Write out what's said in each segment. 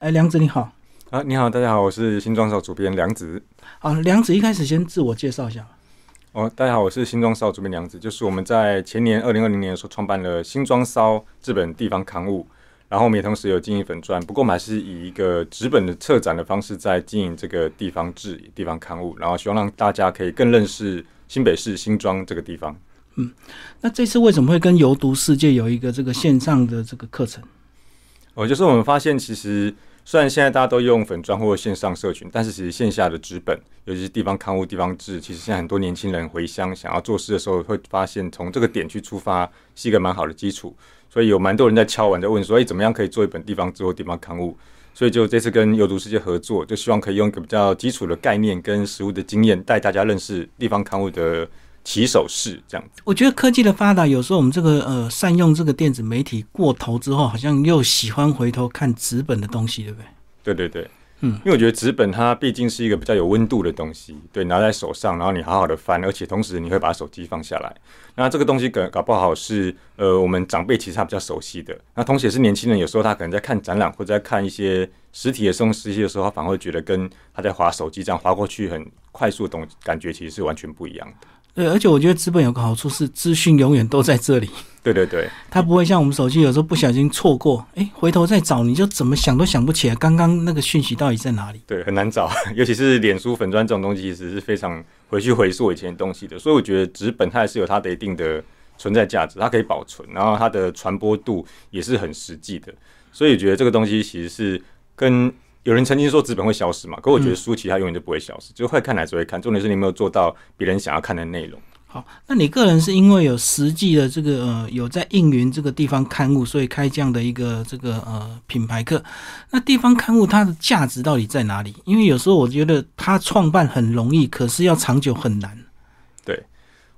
哎，梁子你好。啊，你好，大家好，我是新装少主编梁子。好，梁子一开始先自我介绍一下。哦，大家好，我是新装少主编梁子，就是我们在前年二零二零年的时候创办了新装骚这本地方刊物，然后我们也同时有经营粉钻，不过我们还是以一个纸本的策展的方式在经营这个地方志地方刊物，然后希望让大家可以更认识新北市新庄这个地方。嗯，那这次为什么会跟游读世界有一个这个线上的这个课程？哦，就是我们发现其实。虽然现在大家都用粉砖或线上社群，但是其实线下的纸本，尤其是地方刊物、地方志，其实现在很多年轻人回乡想要做事的时候，会发现从这个点去出发是一个蛮好的基础。所以有蛮多人在敲完在问说：“哎，怎么样可以做一本地方志或地方刊物？”所以就这次跟有读世界合作，就希望可以用一个比较基础的概念跟实物的经验，带大家认识地方刊物的。起手式这样子，我觉得科技的发达，有时候我们这个呃善用这个电子媒体过头之后，好像又喜欢回头看纸本的东西，对不对？对对对，嗯，因为我觉得纸本它毕竟是一个比较有温度的东西，对，拿在手上，然后你好好的翻，而且同时你会把手机放下来，那这个东西搞搞不好是呃我们长辈其实他比较熟悉的，那同时也是年轻人，有时候他可能在看展览或者在看一些实体的东西的时候，他反而会觉得跟他在划手机这样划过去很快速的东感觉其实是完全不一样的。对，而且我觉得资本有个好处是，资讯永远都在这里。对对对，它不会像我们手机有时候不小心错过，哎，回头再找，你就怎么想都想不起来刚刚那个讯息到底在哪里。对，很难找，尤其是脸书粉砖这种东西，其实是非常回去回溯以前的东西的。所以我觉得纸本它还是有它的一定的存在价值，它可以保存，然后它的传播度也是很实际的。所以觉得这个东西其实是跟。有人曾经说纸本会消失嘛？可我觉得书其实它永远都不会消失，就会看还是会看。重点是你有没有做到别人想要看的内容。好，那你个人是因为有实际的这个呃有在应云这个地方刊物，所以开这样的一个这个呃品牌课。那地方刊物它的价值到底在哪里？因为有时候我觉得它创办很容易，可是要长久很难。对，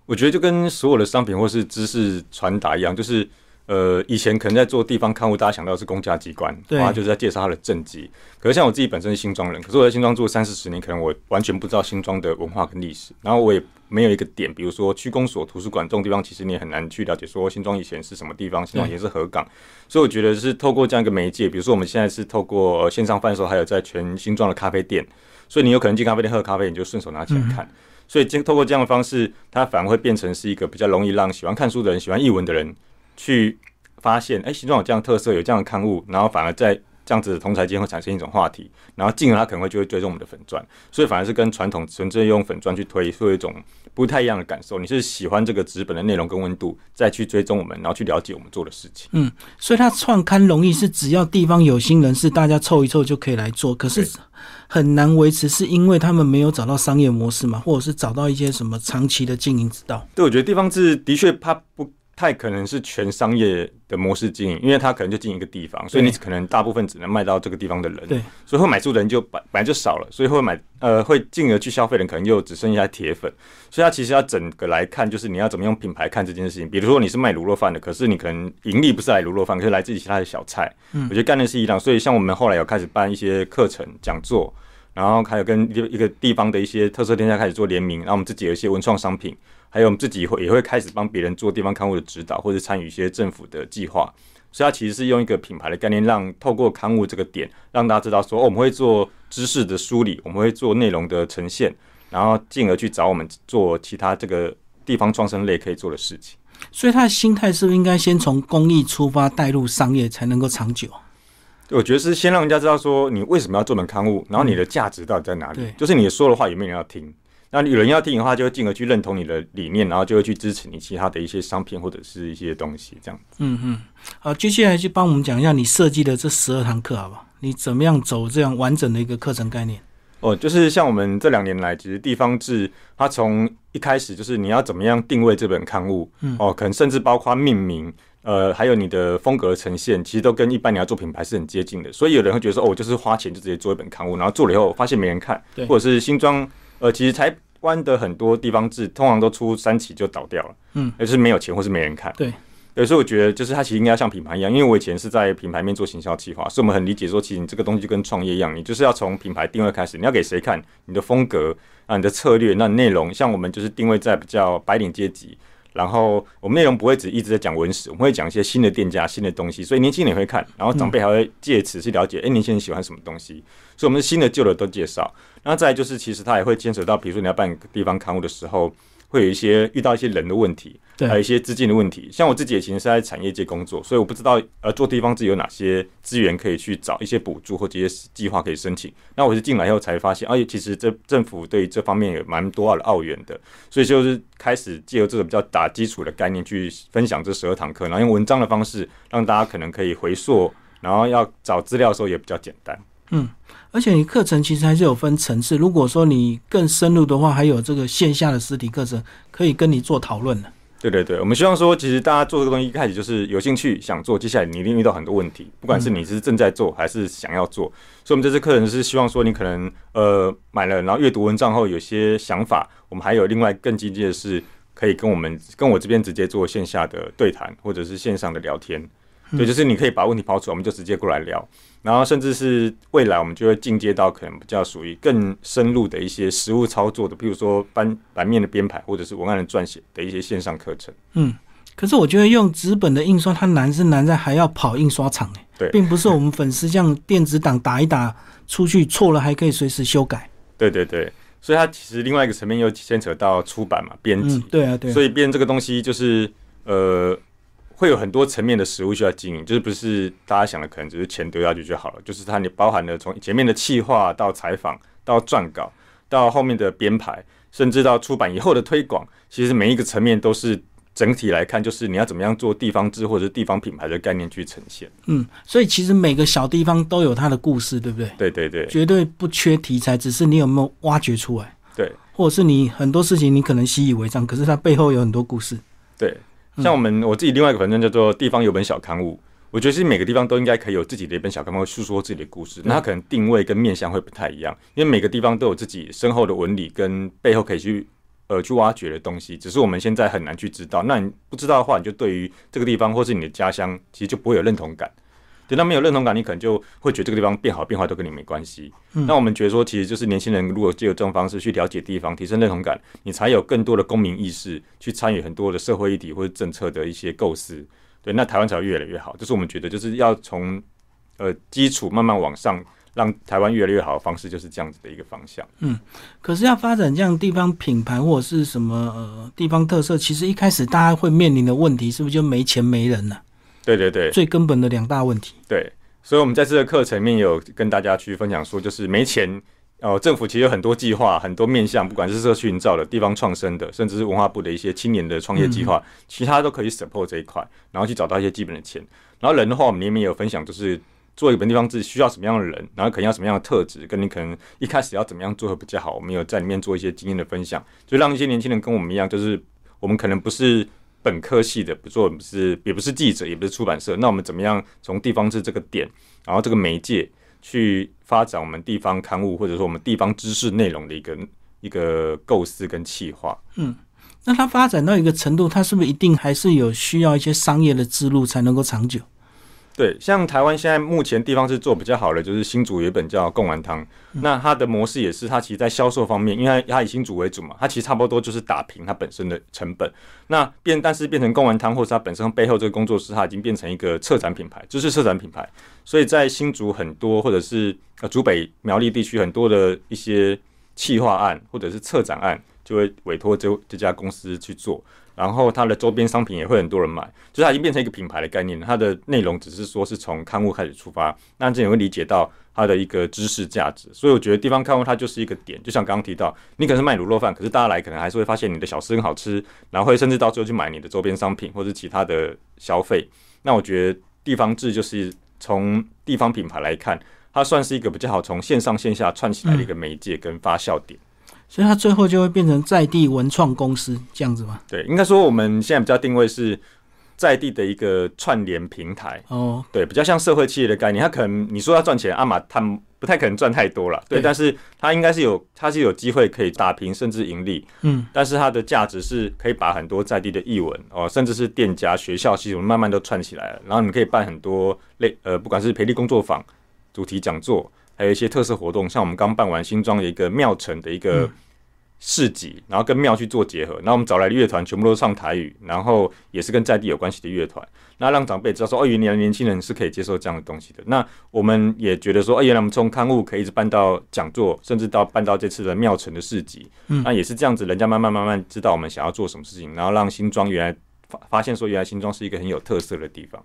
我觉得就跟所有的商品或是知识传达一样，就是。呃，以前可能在做地方刊物，大家想到是公家机关，然后就是在介绍他的政绩。可是像我自己本身是新庄人，可是我在新庄住了三四十年，可能我完全不知道新庄的文化跟历史。然后我也没有一个点，比如说区公所、图书馆这种地方，其实你也很难去了解说新庄以前是什么地方，新庄以前是河港。所以我觉得是透过这样一个媒介，比如说我们现在是透过线上贩售，还有在全新庄的咖啡店，所以你有可能进咖啡店喝咖啡，你就顺手拿起来看。所以经透过这样的方式，它反而会变成是一个比较容易让喜欢看书的人、喜欢译文的人去。发现哎，形状有这样特色，有这样的刊物，然后反而在这样子的同台间会产生一种话题，然后进而他可能会就会追踪我们的粉钻，所以反而是跟传统纯粹用粉钻去推，会有一种不太一样的感受。你是喜欢这个纸本的内容跟温度，再去追踪我们，然后去了解我们做的事情。嗯，所以它创刊容易是只要地方有心人士，大家凑一凑就可以来做，可是很难维持，是因为他们没有找到商业模式嘛，或者是找到一些什么长期的经营之道？对，我觉得地方志的确怕不。太可能是全商业的模式经营，因为它可能就经营一个地方，所以你可能大部分只能卖到这个地方的人，对，所以会买书的人就本本来就少了，所以会买呃会进而去消费的人可能又只剩下铁粉，所以它其实要整个来看，就是你要怎么用品牌看这件事情。比如说你是卖卤肉饭的，可是你可能盈利不是来卤肉饭，可是来自于其他的小菜，嗯，我觉得概念是一样。所以像我们后来有开始办一些课程讲座，然后还有跟一个地方的一些特色店家开始做联名，然后我们自己有一些文创商品。还有我们自己会也会开始帮别人做地方刊物的指导，或者参与一些政府的计划，所以它其实是用一个品牌的概念，让透过刊物这个点，让大家知道说，哦，我们会做知识的梳理，我们会做内容的呈现，然后进而去找我们做其他这个地方创生类可以做的事情。所以他的心态是不是应该先从公益出发，带入商业才能够长久？我觉得是先让人家知道说，你为什么要做本刊物，然后你的价值到底在哪里？就是你说的话有没有人要听？那有人要听的话，就会进而去认同你的理念，然后就会去支持你其他的一些商品或者是一些东西，这样。嗯嗯，好，接下来就帮我们讲一下你设计的这十二堂课，好不好？你怎么样走这样完整的一个课程概念？哦，就是像我们这两年来，其实地方志它从一开始就是你要怎么样定位这本刊物，嗯，哦，可能甚至包括命名，呃，还有你的风格呈现，其实都跟一般你要做品牌是很接近的。所以有人会觉得说，哦，我就是花钱就直接做一本刊物，然后做了以后发现没人看，或者是新装。呃，其实台湾的很多地方制通常都出三期就倒掉了，嗯，而是没有钱或是没人看。对，有时候我觉得就是它其实应该像品牌一样，因为我以前是在品牌面做行销企划，所以我们很理解说，其实你这个东西就跟创业一样，你就是要从品牌定位开始，你要给谁看，你的风格啊，你的策略，那内容，像我们就是定位在比较白领阶级，然后我们内容不会只一直在讲文史，我们会讲一些新的店家、新的东西，所以年轻人也会看，然后长辈还会借此去了解，哎，年轻人喜欢什么东西，所以我们新的、旧的都介绍。那再就是，其实他也会牵扯到，比如说你要办地方刊物的时候。会有一些遇到一些人的问题，还有一些资金的问题。像我自己也其实是在产业界工作，所以我不知道呃做地方自己有哪些资源可以去找一些补助或这些计划可以申请。那我是进来以后才发现，哎，其实这政府对这方面有蛮多的澳元的，所以就是开始借由这个比较打基础的概念去分享这十二堂课，然后用文章的方式让大家可能可以回溯，然后要找资料的时候也比较简单。嗯。而且你课程其实还是有分层次，如果说你更深入的话，还有这个线下的实体课程可以跟你做讨论的。对对对，我们希望说，其实大家做这个东西一开始就是有兴趣想做，接下来你一定遇到很多问题，不管是你是正在做还是想要做。所以，我们这次课程是希望说，你可能呃买了，然后阅读文章后有些想法，我们还有另外更积极的是，可以跟我们跟我这边直接做线下的对谈，或者是线上的聊天。对，就是你可以把问题抛出来，我们就直接过来聊。然后甚至是未来，我们就会进阶到可能比较属于更深入的一些实物操作的，比如说版版面的编排，或者是文案的撰写的一些线上课程。嗯，可是我觉得用纸本的印刷，它难是难在还要跑印刷厂哎，对，并不是我们粉丝这样电子档打一打出去错了还可以随时修改。对对对，所以它其实另外一个层面又牵扯到出版嘛，编辑。对啊，对。所以编这个东西就是呃。会有很多层面的食物需要经营，就是不是大家想的可能只是钱丢下去就好了，就是它你包含了从前面的企划到采访到撰稿到后面的编排，甚至到出版以后的推广，其实每一个层面都是整体来看，就是你要怎么样做地方志或者是地方品牌的概念去呈现。嗯，所以其实每个小地方都有它的故事，对不对？对对对，绝对不缺题材，只是你有没有挖掘出来。对，或者是你很多事情你可能习以为常，可是它背后有很多故事。对。像我们我自己另外一个反正叫做地方有本小刊物，我觉得是每个地方都应该可以有自己的一本小刊物，诉说自己的故事。那它可能定位跟面向会不太一样，因为每个地方都有自己深厚的纹理跟背后可以去呃去挖掘的东西，只是我们现在很难去知道。那你不知道的话，你就对于这个地方或是你的家乡，其实就不会有认同感。等到没有认同感，你可能就会觉得这个地方变好变坏都跟你没关系。那我们觉得说，其实就是年轻人如果借由这种方式去了解地方，提升认同感，你才有更多的公民意识去参与很多的社会议题或者政策的一些构思。对，那台湾才会越来越好。就是我们觉得，就是要从呃基础慢慢往上，让台湾越来越好的方式，就是这样子的一个方向。嗯，可是要发展这样地方品牌或者是什么呃地方特色，其实一开始大家会面临的问题，是不是就没钱没人呢？对对对，最根本的两大问题。对，所以我们在这个课程里面有跟大家去分享说，就是没钱哦，政府其实有很多计划，很多面向，不管是社区营造的、地方创生的，甚至是文化部的一些青年的创业计划，其他都可以 support 这一块，然后去找到一些基本的钱。然后人的话，我们里面有分享，就是做一本地方志需要什么样的人，然后可能要什么样的特质，跟你可能一开始要怎么样做会比较好。我们有在里面做一些经验的分享，就让一些年轻人跟我们一样，就是我们可能不是。本科系的，不做不是，也不是记者，也不是出版社。那我们怎么样从地方志这个点，然后这个媒介去发展我们地方刊物，或者说我们地方知识内容的一个一个构思跟企划？嗯，那它发展到一个程度，它是不是一定还是有需要一些商业的之路才能够长久？对，像台湾现在目前地方是做比较好的，就是新竹有一本叫贡丸汤，那它的模式也是，它其实在销售方面，因为它以新竹为主嘛，它其实差不多就是打平它本身的成本。那变，但是变成贡丸汤，或是它本身背后这个工作室，它已经变成一个策展品牌，就是策展品牌。所以在新竹很多，或者是呃竹北苗栗地区很多的一些企划案或者是策展案，就会委托这这家公司去做。然后它的周边商品也会很多人买，就是它已经变成一个品牌的概念。它的内容只是说是从刊物开始出发，那这也会理解到它的一个知识价值。所以我觉得地方刊物它就是一个点，就像刚刚提到，你可能是卖卤肉饭，可是大家来可能还是会发现你的小吃很好吃，然后会甚至到最后去买你的周边商品或者其他的消费。那我觉得地方志就是从地方品牌来看，它算是一个比较好从线上线下串起来的一个媒介跟发酵点。所以它最后就会变成在地文创公司这样子吗？对，应该说我们现在比较定位是在地的一个串联平台哦，对，比较像社会企业的概念。它可能你说要赚钱，阿玛他们不太可能赚太多了，对，但是它应该是有，它是有机会可以打平甚至盈利，嗯，但是它的价值是可以把很多在地的译文哦，甚至是店家、学校系统慢慢都串起来了，然后你可以办很多类呃，不管是培力工作坊、主题讲座。还有一些特色活动，像我们刚办完新庄的一个庙城的一个市集，然后跟庙去做结合。那我们找来的乐团全部都唱台语，然后也是跟在地有关系的乐团。那让长辈知道说，哦，原来年轻人是可以接受这样的东西的。那我们也觉得说，哦，原来我们从刊物可以一直办到讲座，甚至到办到这次的庙城的市集。嗯，那也是这样子，人家慢慢慢慢知道我们想要做什么事情，然后让新庄原来发发现说，原来新庄是一个很有特色的地方。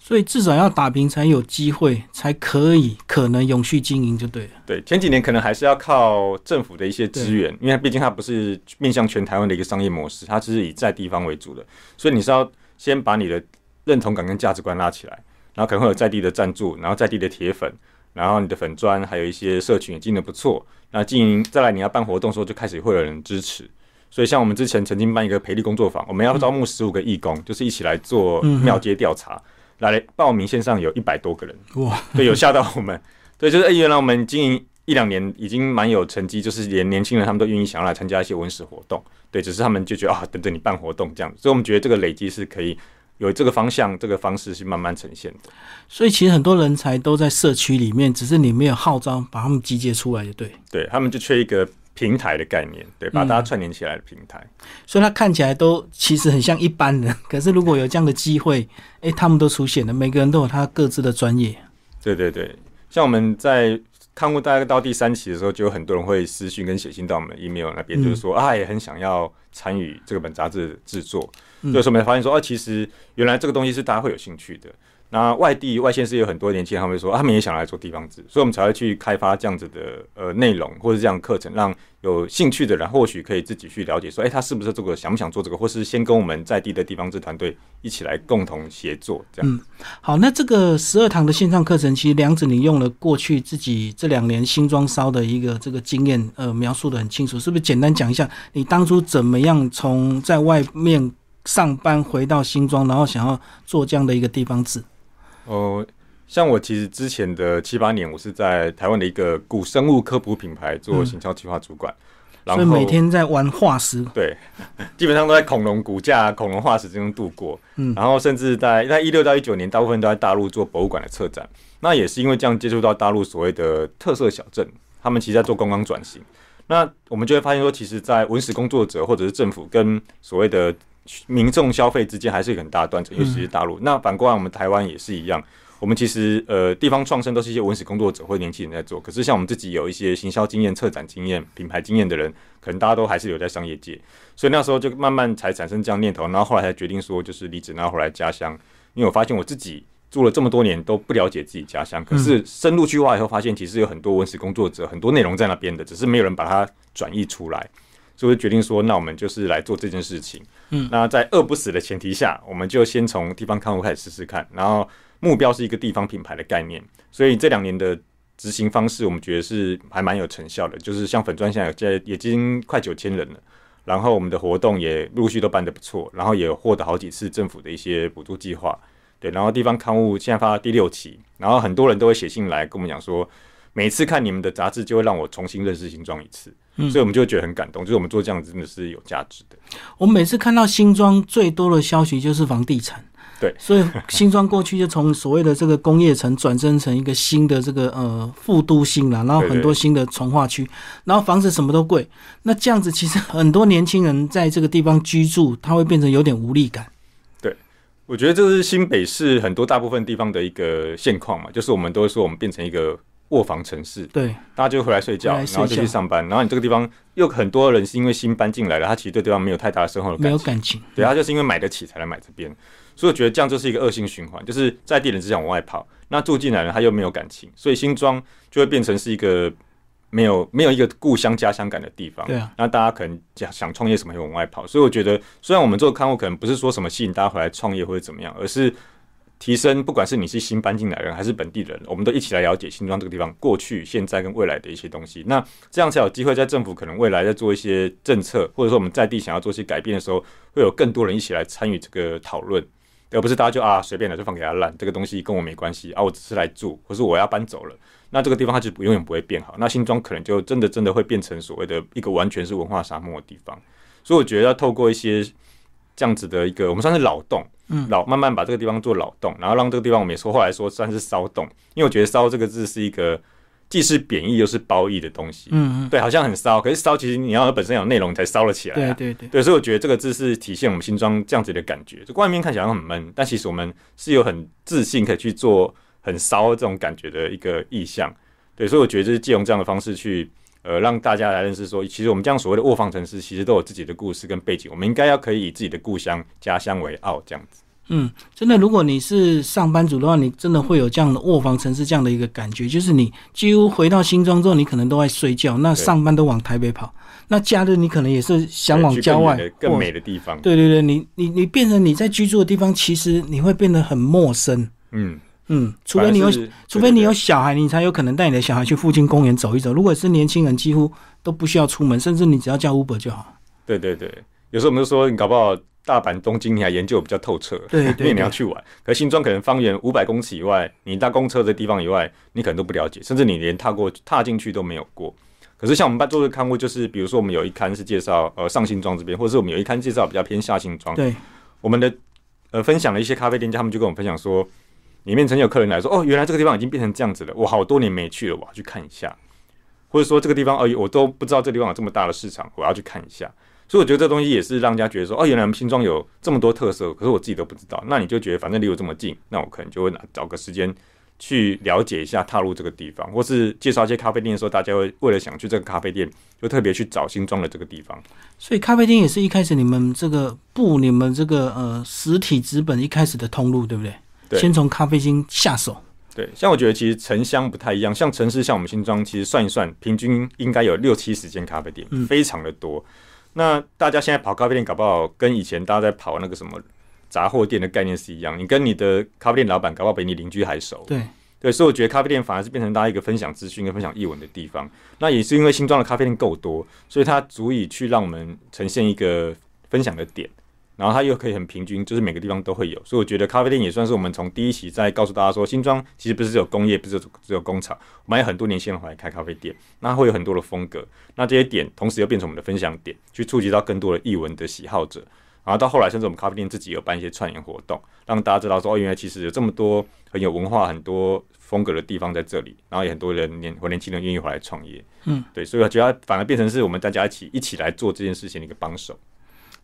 所以至少要打平才有机会，才可以可能永续经营就对了。对，前几年可能还是要靠政府的一些资源，因为毕竟它不是面向全台湾的一个商业模式，它只是以在地方为主的。所以你是要先把你的认同感跟价值观拉起来，然后可能会有在地的赞助，然后在地的铁粉，然后你的粉砖还有一些社群也经营的不错。那经营再来你要办活动的时候，就开始会有人支持。所以像我们之前曾经办一个培力工作坊，我们要招募十五个义工，就是一起来做庙街调查。来报名线上有一百多个人。哇，对，有吓到我们，对，就是哎，原来我们经营一两年已经蛮有成绩，就是连年轻人他们都愿意想要来参加一些文史活动，对，只是他们就觉得啊，等着你办活动这样，所以我们觉得这个累积是可以有这个方向，这个方式是慢慢呈现的。所以其实很多人才都在社区里面，只是你没有号召把他们集结出来，就对，对他们就缺一个。平台的概念，对，把大家串联起来的平台，所以它看起来都其实很像一般人，可是如果有这样的机会，哎，他们都出现了，每个人都有他各自的专业。对对对，像我们在看过大概到第三期的时候，就有很多人会私信跟写信到我们 email 那边，就是说啊，也很想要参与这个本杂志制作，所以说我们发现说，啊，其实原来这个东西是大家会有兴趣的。那外地外县市有很多年轻人，他们说他们也想来做地方志，所以我们才会去开发这样子的呃内容或者这样课程，让有兴趣的人或许可以自己去了解，说哎，他是不是这个想不想做这个，或是先跟我们在地的地方志团队一起来共同协作这样。嗯，好，那这个十二堂的线上课程，其实梁子你用了过去自己这两年新装烧的一个这个经验，呃，描述的很清楚，是不是？简单讲一下，你当初怎么样从在外面上班回到新庄，然后想要做这样的一个地方志？哦，像我其实之前的七八年，我是在台湾的一个古生物科普品牌做行销计划主管，所以每天在玩化石，对，基本上都在恐龙骨架、恐龙化石之中度过。嗯，然后甚至在在一六到一九年，大部分都在大陆做博物馆的策展。那也是因为这样接触到大陆所谓的特色小镇，他们其实在做观光转型。那我们就会发现说，其实，在文史工作者或者是政府跟所谓的民众消费之间还是一个很大的断层，尤其是大陆。那反过来，我们台湾也是一样。我们其实呃，地方创生都是一些文史工作者或年轻人在做。可是像我们自己有一些行销经验、策展经验、品牌经验的人，可能大家都还是留在商业界。所以那时候就慢慢才产生这样念头。然后后来才决定说，就是离职，然后回来家乡。因为我发现我自己住了这么多年都不了解自己家乡。可是深入去挖以后，发现其实有很多文史工作者，很多内容在那边的，只是没有人把它转译出来。所以决定说，那我们就是来做这件事情。嗯，那在饿不死的前提下，我们就先从地方刊物开始试试看。然后目标是一个地方品牌的概念。所以这两年的执行方式，我们觉得是还蛮有成效的。就是像粉砖现在在已经快九千人了，然后我们的活动也陆续都办得不错，然后也获得好几次政府的一些补助计划。对，然后地方刊物现在发第六期，然后很多人都会写信来跟我们讲说，每次看你们的杂志就会让我重新认识新庄一次。所以我们就觉得很感动，就是我们做这样子真的是有价值的。我每次看到新庄最多的消息就是房地产，对，所以新庄过去就从所谓的这个工业城转身成一个新的这个呃副都心了，然后很多新的从化区，然后房子什么都贵，那这样子其实很多年轻人在这个地方居住，他会变成有点无力感。对，我觉得这是新北市很多大部分地方的一个现况嘛，就是我们都会说我们变成一个。卧房城市，对，大家就回来睡觉，然后就去上班，然后你这个地方又很多人是因为新搬进来了，他其实对地方没有太大的生活的没有感情，对，他就是因为买得起才来买这边，所以我觉得这样就是一个恶性循环，就是在地人只想往外跑，那住进来了他又没有感情，所以新庄就会变成是一个没有没有一个故乡家乡感的地方，对啊，那大家可能想想创业什么又往外跑，所以我觉得虽然我们做刊物可能不是说什么吸引大家回来创业或者怎么样，而是。提升，不管是你是新搬进来的人还是本地人，我们都一起来了解新庄这个地方过去、现在跟未来的一些东西。那这样才有机会在政府可能未来在做一些政策，或者说我们在地想要做一些改变的时候，会有更多人一起来参与这个讨论，而不是大家就啊随便的就放给他烂，这个东西跟我没关系啊，我只是来住，或是我要搬走了，那这个地方它就永远不会变好。那新庄可能就真的真的会变成所谓的一个完全是文化沙漠的地方。所以我觉得要透过一些这样子的一个，我们算是劳动。老慢慢把这个地方做老洞，然后让这个地方我们也说后来说算是骚动，因为我觉得“骚”这个字是一个既是贬义又是褒义的东西。嗯嗯，对，好像很骚，可是骚其实你要本身有内容才骚了起来。对对对，对，所以我觉得这个字是体现我们新庄这样子的感觉。就外面看起来很闷，但其实我们是有很自信可以去做很骚这种感觉的一个意象。对，所以我觉得就是借用这样的方式去。呃，让大家来认识说，其实我们这样所谓的卧房城市，其实都有自己的故事跟背景。我们应该要可以以自己的故乡、家乡为傲，这样子。嗯，真的，如果你是上班族的话，你真的会有这样的卧房城市这样的一个感觉，就是你几乎回到新庄之后，你可能都在睡觉，那上班都往台北跑，那假日你可能也是想往郊外更美的地方。对对对，你你你变成你在居住的地方，其实你会变得很陌生。嗯。嗯，除非你有，除非你有小孩，你才有可能带你的小孩去附近公园走一走。如果是年轻人，几乎都不需要出门，甚至你只要叫 Uber 就好。对对对，有时候我们就说，你搞不好大阪、东京你还研究比较透彻，对，因为 你要去玩。可新庄可能方圆五百公尺以外，你搭公车的地方以外，你可能都不了解，甚至你连踏过、踏进去都没有过。可是像我们办做的刊物，就是比如说我们有一刊是介绍呃上新庄这边，或者是我们有一刊介绍比较偏下新庄。对，我们的呃分享了一些咖啡店家，他们就跟我们分享说。里面曾经有客人来说：“哦，原来这个地方已经变成这样子了，我好多年没去了，我要去看一下。”或者说这个地方，哦，我都不知道这地方有这么大的市场，我要去看一下。所以我觉得这东西也是让人家觉得说：“哦，原来我们新庄有这么多特色，可是我自己都不知道。”那你就觉得反正离我这么近，那我可能就会拿找个时间去了解一下，踏入这个地方，或是介绍一些咖啡店的时候，大家会为了想去这个咖啡店，就特别去找新庄的这个地方。所以咖啡店也是一开始你们这个布你们这个呃实体资本一开始的通路，对不对？先从咖啡厅下手。对，像我觉得其实城乡不太一样，像城市像我们新庄，其实算一算，平均应该有六七十间咖啡店，非常的多。那大家现在跑咖啡店，搞不好跟以前大家在跑那个什么杂货店的概念是一样。你跟你的咖啡店老板，搞不好比你邻居还熟。对对，所以我觉得咖啡店反而是变成大家一个分享资讯跟分享译文的地方。那也是因为新庄的咖啡店够多，所以它足以去让我们呈现一个分享的点。然后它又可以很平均，就是每个地方都会有，所以我觉得咖啡店也算是我们从第一期在告诉大家说，新庄其实不是只有工业，不是只有工厂，我们有很多年轻人回来开咖啡店，那会有很多的风格，那这些点同时又变成我们的分享点，去触及到更多的译文的喜好者，然后到后来甚至我们咖啡店自己有办一些串联活动，让大家知道说，哦，原来其实有这么多很有文化、很多风格的地方在这里，然后也很多人年或年轻人愿意回来创业，嗯，对，所以我觉得反而变成是我们大家一起一起来做这件事情的一个帮手。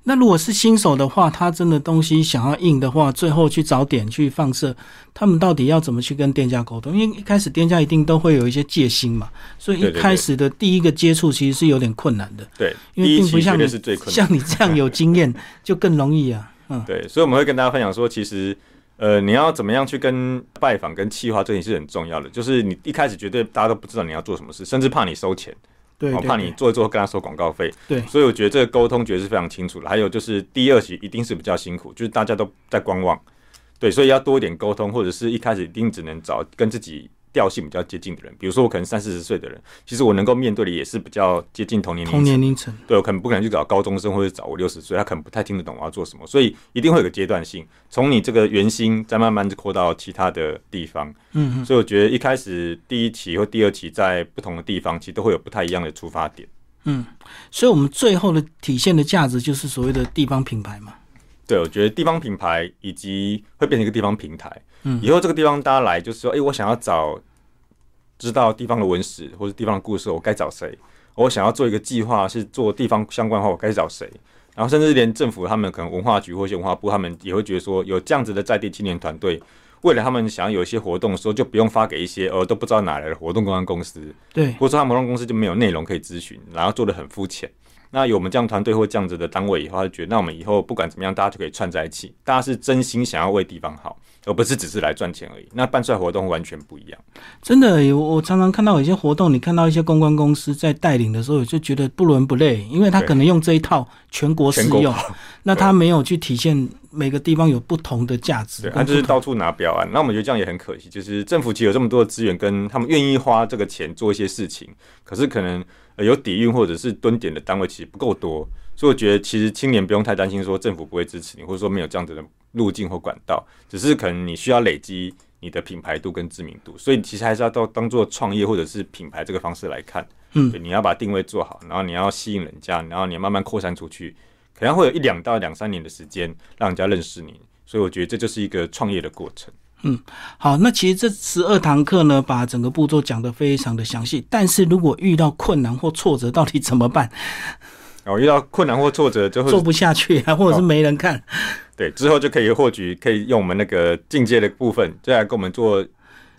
那如果是新手的话，他真的东西想要印的话，最后去找点去放射，他们到底要怎么去跟店家沟通？因为一开始店家一定都会有一些戒心嘛，所以一开始的第一个接触其实是有点困难的。对，因为并不像你像你这样 有经验就更容易啊。嗯，对，所以我们会跟大家分享说，其实呃，你要怎么样去跟拜访跟企划，这也是很重要的。就是你一开始绝对大家都不知道你要做什么事，甚至怕你收钱。我怕你做一做跟他收广告费，对，所以我觉得这个沟通绝对是非常清楚的。还有就是第二期一定是比较辛苦，就是大家都在观望，对，所以要多一点沟通，或者是一开始一定只能找跟自己。调性比较接近的人，比如说我可能三四十岁的人，其实我能够面对的也是比较接近同年龄同年龄层。对我可能不可能去找高中生或者找我六十岁，他可能不太听得懂我要做什么，所以一定会有个阶段性，从你这个圆心再慢慢扩到其他的地方。嗯嗯。所以我觉得一开始第一期或第二期在不同的地方，其实都会有不太一样的出发点。嗯，所以我们最后的体现的价值就是所谓的地方品牌嘛。对，我觉得地方品牌以及会变成一个地方平台。以后这个地方大家来就是说，哎，我想要找知道地方的文史或者地方的故事，我该找谁？我想要做一个计划是做地方相关的话，我该找谁？然后甚至连政府他们可能文化局或一些文化部，他们也会觉得说，有这样子的在地青年团队，为了他们想要有一些活动的时候，就不用发给一些呃都不知道哪来的活动公关公司，对，或者说他们活动公司就没有内容可以咨询，然后做的很肤浅。那有我们这样团队或这样子的单位以后，他就觉得，那我们以后不管怎么样，大家就可以串在一起，大家是真心想要为地方好，而不是只是来赚钱而已。那办出来活动完全不一样。真的，我常常看到有些活动，你看到一些公关公司在带领的时候，就觉得不伦不类，因为他可能用这一套全国适用，那他没有去体现每个地方有不同的价值，他就是到处拿标案。那我们觉得这样也很可惜，就是政府其实有这么多的资源，跟他们愿意花这个钱做一些事情，可是可能。有底蕴或者是蹲点的单位其实不够多，所以我觉得其实青年不用太担心说政府不会支持你，或者说没有这样子的路径或管道，只是可能你需要累积你的品牌度跟知名度，所以其实还是要当当做创业或者是品牌这个方式来看。嗯，你要把定位做好，然后你要吸引人家，然后你要慢慢扩散出去，可能会有一两到两三年的时间让人家认识你，所以我觉得这就是一个创业的过程。嗯，好，那其实这十二堂课呢，把整个步骤讲得非常的详细。但是如果遇到困难或挫折，到底怎么办？哦，遇到困难或挫折就会做不下去啊，或者是没人看。对，之后就可以获取，可以用我们那个进阶的部分，再来跟我们做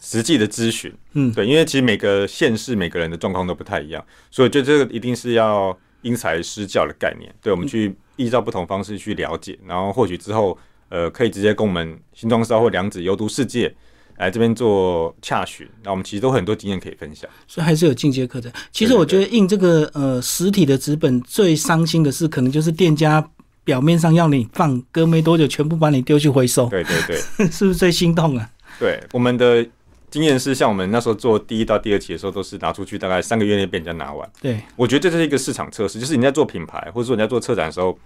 实际的咨询。嗯，对，因为其实每个县市每个人的状况都不太一样，所以就这个一定是要因材施教的概念。对，我们去依照不同方式去了解，然后或许之后。呃，可以直接跟我们新庄烧或良子游读世界来这边做洽询，那我们其实都很多经验可以分享，所以还是有进阶课程。其实我觉得印这个呃实体的纸本最伤心的是，可能就是店家表面上要你放，隔没多久全部把你丢去回收。对对对，是不是最心痛啊？对，我们的经验是，像我们那时候做第一到第二期的时候，都是拿出去大概三个月内被人家拿完。对，我觉得这是一个市场测试，就是你在做品牌或者说你在做策展的时候。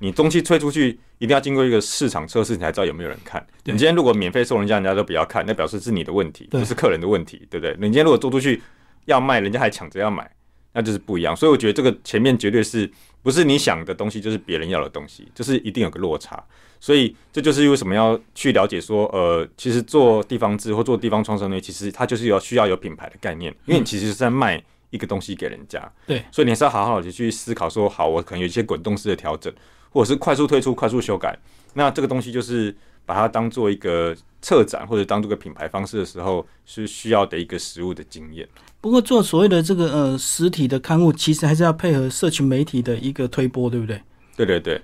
你东西推出去，一定要经过一个市场测试，你才知道有没有人看。你今天如果免费送人家，人家都不要看，那表示是你的问题，不是客人的问题，对不对？你今天如果做出去要卖，人家还抢着要买，那就是不一样。所以我觉得这个前面绝对是不是你想的东西，就是别人要的东西，就是一定有个落差。所以这就是为什么要去了解说，呃，其实做地方制或做地方创生呢，其实它就是要需要有品牌的概念，因为你其实是在卖一个东西给人家。对，所以你还是要好好的去思考说，好，我可能有一些滚动式的调整。或者是快速推出、快速修改，那这个东西就是把它当做一个策展或者当做个品牌方式的时候，是需要的一个实物的经验。不过做所谓的这个呃实体的刊物，其实还是要配合社群媒体的一个推播，对不对？对对对，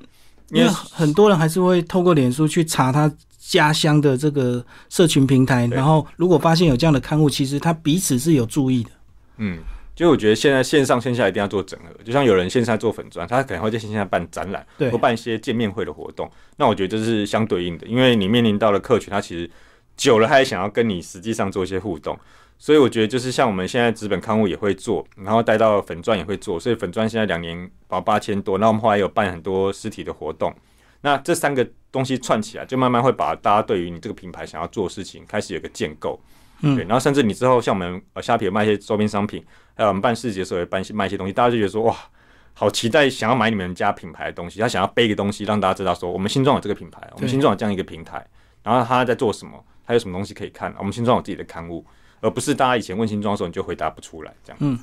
因为很多人还是会透过脸书去查他家乡的这个社群平台，然后如果发现有这样的刊物，其实他彼此是有注意的。嗯。就我觉得现在线上线下一定要做整合，就像有人线上做粉砖，他可能会在线下办展览，或办一些见面会的活动。那我觉得这是相对应的，因为你面临到了客群，他其实久了，他也想要跟你实际上做一些互动。所以我觉得就是像我们现在资本刊物也会做，然后带到粉砖也会做。所以粉砖现在两年保八千多，那我们后来有办很多实体的活动。那这三个东西串起来，就慢慢会把大家对于你这个品牌想要做的事情开始有个建构。对，然后甚至你之后像我们呃虾皮卖一些周边商品，还有我们办市集的时候也办卖一些东西，大家就觉得说哇，好期待想要买你们家品牌的东西，他想要背一个东西让大家知道说我们新庄有这个品牌，我们新庄有这样一个平台，然后他在做什么，他有什么东西可以看，我们新庄有自己的刊物。而不是大家以前问新装的时候你就回答不出来这样。嗯，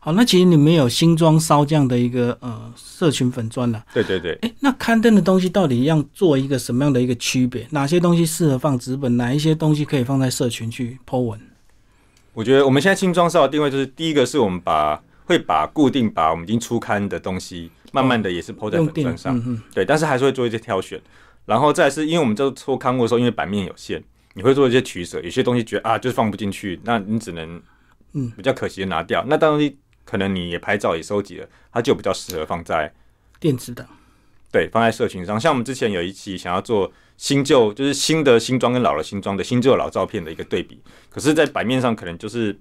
好，那其实你们有新装烧这样的一个呃社群粉砖了。对对对。哎，那刊登的东西到底要做一个什么样的一个区别？哪些东西适合放纸本？哪一些东西可以放在社群去 Po 文？我觉得我们现在新装烧的定位就是第一个是我们把会把固定把我们已经出刊的东西，慢慢的也是 Po 在粉砖上。嗯嗯。对，但是还是会做一些挑选。然后再是因为我们这出刊物的时候，因为版面有限。你会做一些取舍，有些东西觉得啊，就是放不进去，那你只能嗯比较可惜的拿掉。那东西可能你也拍照也收集了，它就比较适合放在电子档，对，放在社群上。像我们之前有一期想要做新旧，就是新的新装跟老的新装的新旧老照片的一个对比，可是，在版面上可能就是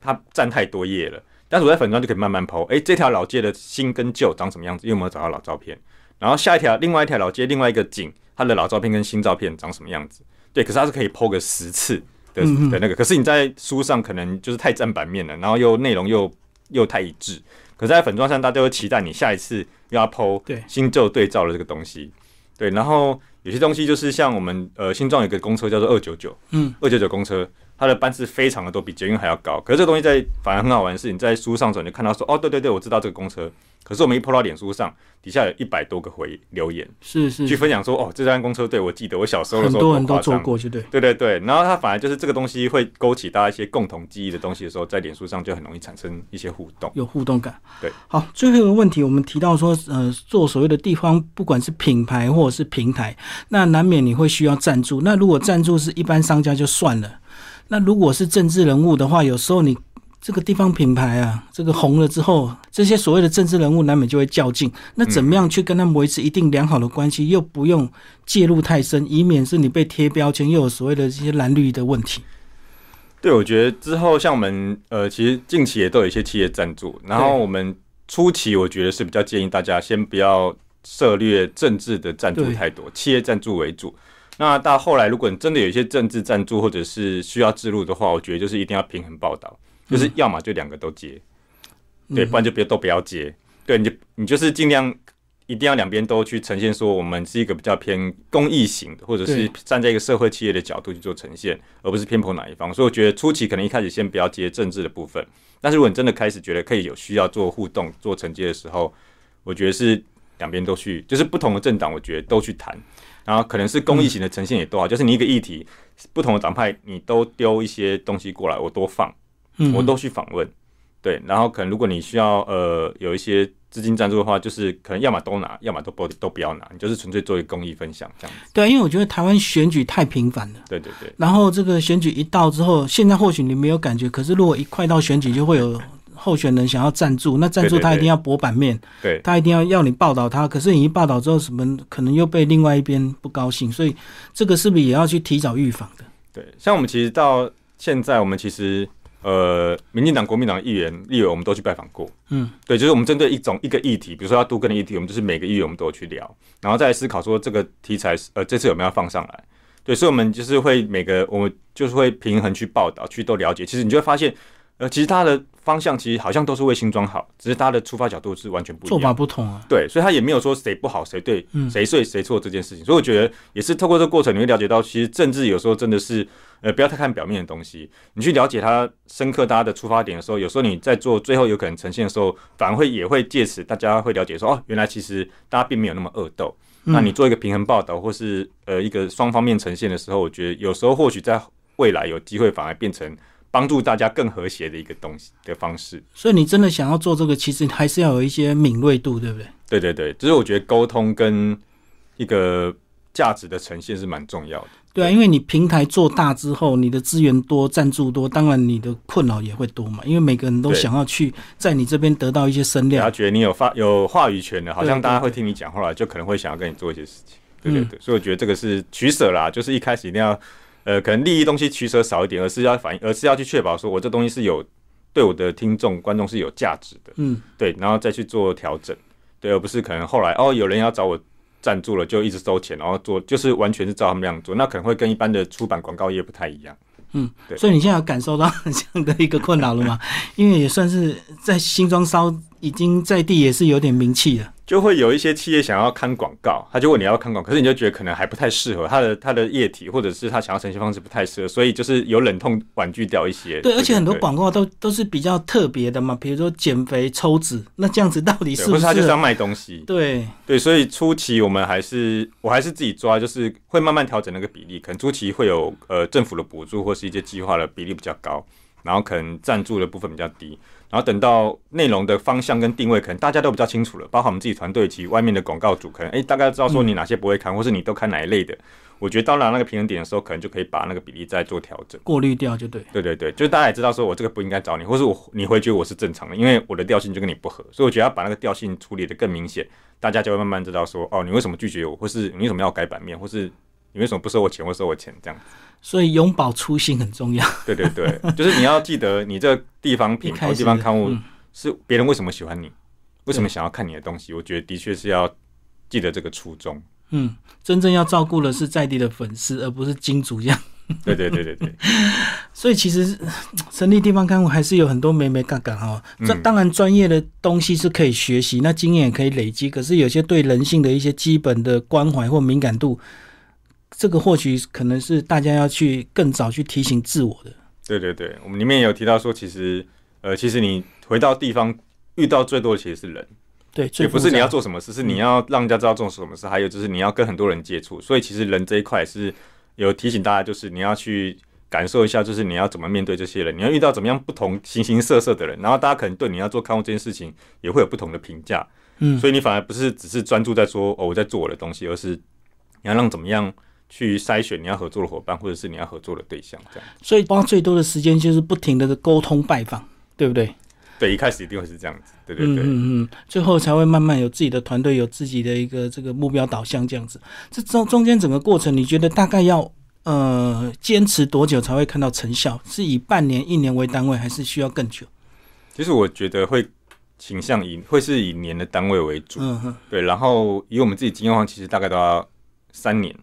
它占太多页了。但是我在粉砖就可以慢慢剖，哎，这条老街的新跟旧长什么样子？有没有找到老照片？然后下一条另外一条老街另外一个景，它的老照片跟新照片长什么样子？对，可是它是可以剖个十次的的那个，可是你在书上可能就是太占版面了，然后又内容又又太一致。可是在粉妆上，大家会期待你下一次又要剖新旧对照的这个东西。对，然后有些东西就是像我们呃新庄有个公车叫做二九九，嗯，二九九公车。它的班次非常的多，比捷运还要高。可是这个东西在反而很好玩的是，你在书上时候你就看到说，哦，对对对，我知道这个公车。可是我们一泼到脸书上，底下有一百多个回留言，是是，去分享说，哦，这班公车对。我记得我小时候的时候很多人都坐过，就对，对对对。然后它反而就是这个东西会勾起大家一些共同记忆的东西的时候，在脸书上就很容易产生一些互动，有互动感。对，好，最后一个问题，我们提到说，呃，做所谓的地方，不管是品牌或者是平台，那难免你会需要赞助。那如果赞助是一般商家就算了。那如果是政治人物的话，有时候你这个地方品牌啊，这个红了之后，这些所谓的政治人物难免就会较劲。那怎么样去跟他们维持一定良好的关系，又不用介入太深，以免是你被贴标签，又有所谓的这些蓝绿的问题？对，我觉得之后像我们呃，其实近期也都有一些企业赞助，然后我们初期我觉得是比较建议大家先不要涉略政治的赞助太多，企业赞助为主。那到后来，如果你真的有一些政治赞助或者是需要植入的话，我觉得就是一定要平衡报道，就是要么就两个都接，对，不然就别都不要接。对，你就你就是尽量一定要两边都去呈现，说我们是一个比较偏公益型的，或者是站在一个社会企业的角度去做呈现，而不是偏颇哪一方。所以我觉得初期可能一开始先不要接政治的部分，但是如果你真的开始觉得可以有需要做互动、做承接的时候，我觉得是两边都去，就是不同的政党，我觉得都去谈。然后可能是公益型的呈现也都好，就是你一个议题，不同的党派你都丢一些东西过来，我多放，我都去访问，对。然后可能如果你需要呃有一些资金赞助的话，就是可能要么都拿，要么都不都不要拿，你就是纯粹做一个公益分享这样子。对，因为我觉得台湾选举太频繁了。对对对。然后这个选举一到之后，现在或许你没有感觉，可是如果一快到选举，就会有。候选人想要赞助，那赞助他一定要博版面，对，他一定要要你报道他。可是你一报道之后，什么可能又被另外一边不高兴，所以这个是不是也要去提早预防的？对，像我们其实到现在，我们其实呃，民进党、国民党议员、立委，我们都去拜访过。嗯，对，就是我们针对一种一个议题，比如说要多跟的议题，我们就是每个议员我们都有去聊，然后再思考说这个题材呃这次有没有要放上来。对，所以我们就是会每个我们就是会平衡去报道，去都了解。其实你就会发现。呃，其实他的方向其实好像都是为新装好，只是他的出发角度是完全不一样，做法不同啊。对，所以他也没有说谁不好谁对，谁对谁错这件事情。所以我觉得也是透过这个过程，你会了解到，其实政治有时候真的是，呃，不要太看表面的东西，你去了解它深刻大家的出发点的时候，有时候你在做最后有可能呈现的时候，反而会也会借此大家会了解说，哦，原来其实大家并没有那么恶斗。那你做一个平衡报道，或是呃一个双方面呈现的时候，我觉得有时候或许在未来有机会反而变成。帮助大家更和谐的一个东西的方式，所以你真的想要做这个，其实还是要有一些敏锐度，对不对？对对对，就是我觉得沟通跟一个价值的呈现是蛮重要的。对啊，因为你平台做大之后，你的资源多，赞助多，当然你的困扰也会多嘛。因为每个人都想要去在你这边得到一些声量，他觉得你有发有话语权的，好像大家会听你讲话，就可能会想要跟你做一些事情。对对对，所以我觉得这个是取舍啦，就是一开始一定要。呃，可能利益东西取舍少一点，而是要反映，而是要去确保说，我这东西是有对我的听众、观众是有价值的，嗯，对，然后再去做调整，对，而不是可能后来哦，有人要找我赞助了，就一直收钱，然后做，就是完全是照他们那样做，那可能会跟一般的出版广告业不太一样，嗯，对。所以你现在有感受到这样的一个困扰了吗？因为也算是在新庄烧，已经在地也是有点名气了。就会有一些企业想要看广告，他就问你要看广告，可是你就觉得可能还不太适合他的他的液体，或者是他想要呈现方式不太适合，所以就是有冷痛婉拒掉一些。对，而且很多广告都都是比较特别的嘛，比如说减肥抽脂，那这样子到底是不是他就是要卖东西？对对，所以初期我们还是我还是自己抓，就是会慢慢调整那个比例，可能初期会有呃政府的补助或是一些计划的比例比较高，然后可能赞助的部分比较低。然后等到内容的方向跟定位，可能大家都比较清楚了，包括我们自己团队及外面的广告主，可能哎，大概知道说你哪些不会看，或是你都看哪一类的。我觉得到了那个平衡点的时候，可能就可以把那个比例再做调整，过滤掉就对。对对对，就是大家也知道说我这个不应该找你，或是我你会觉得我是正常的，因为我的调性就跟你不合，所以我觉得要把那个调性处理的更明显，大家就会慢慢知道说哦，你为什么拒绝我，或是你为什么要改版面，或是你为什么不收我钱或收我钱这样。所以永葆初心很重要。对对对，就是你要记得你这个地方品牌、地方刊物。是别人为什么喜欢你？为什么想要看你的东西？我觉得的确是要记得这个初衷。嗯，真正要照顾的是在地的粉丝，而不是金主这样。对对对对对。所以其实成立地方刊物还是有很多美美嘎嘎哈。这当然专业的东西是可以学习，那经验也可以累积。可是有些对人性的一些基本的关怀或敏感度，这个或许可能是大家要去更早去提醒自我的。对对对，我们里面有提到说，其实呃，其实你。回到地方遇到最多的其实是人，对，也不是你要做什么事，是你要让人家知道做什么事，还有就是你要跟很多人接触，所以其实人这一块是有提醒大家，就是你要去感受一下，就是你要怎么面对这些人，你要遇到怎么样不同形形色色的人，然后大家可能对你要做看护这件事情也会有不同的评价，嗯，所以你反而不是只是专注在说哦我在做我的东西，而是你要让怎么样去筛选你要合作的伙伴，或者是你要合作的对象，这样。所以花最多的时间就是不停的沟通拜访，对不对？对，一开始一定会是这样子，对对对，嗯嗯，最后才会慢慢有自己的团队，有自己的一个这个目标导向这样子。这中中间整个过程，你觉得大概要呃坚持多久才会看到成效？是以半年、一年为单位，还是需要更久？其实我觉得会倾向以会是以年的单位为主，嗯哼，对。然后以我们自己经验的话，其实大概都要三年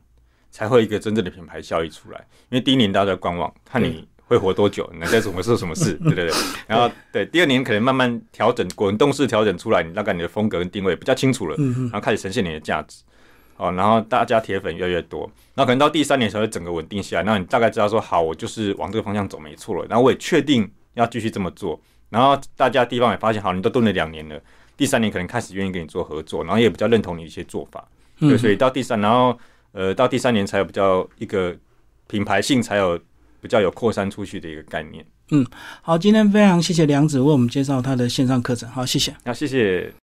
才会一个真正的品牌效益出来，因为第一年大家在观望，看你。会活多久，你在什么做什么事，对对对。然后对第二年可能慢慢调整滚动式调整出来，你大概你的风格跟定位比较清楚了，然后开始呈现你的价值。哦，然后大家铁粉越来越多，那可能到第三年才会整个稳定下来。那你大概知道说，好，我就是往这个方向走，没错了。然后我也确定要继续这么做。然后大家地方也发现，好，你都蹲了两年了，第三年可能开始愿意跟你做合作，然后也比较认同你一些做法。对，所以到第三，然后呃，到第三年才有比较一个品牌性，才有比较有扩散出去的一个概念。嗯，好，今天非常谢谢梁子为我们介绍他的线上课程。好，谢谢。那谢谢。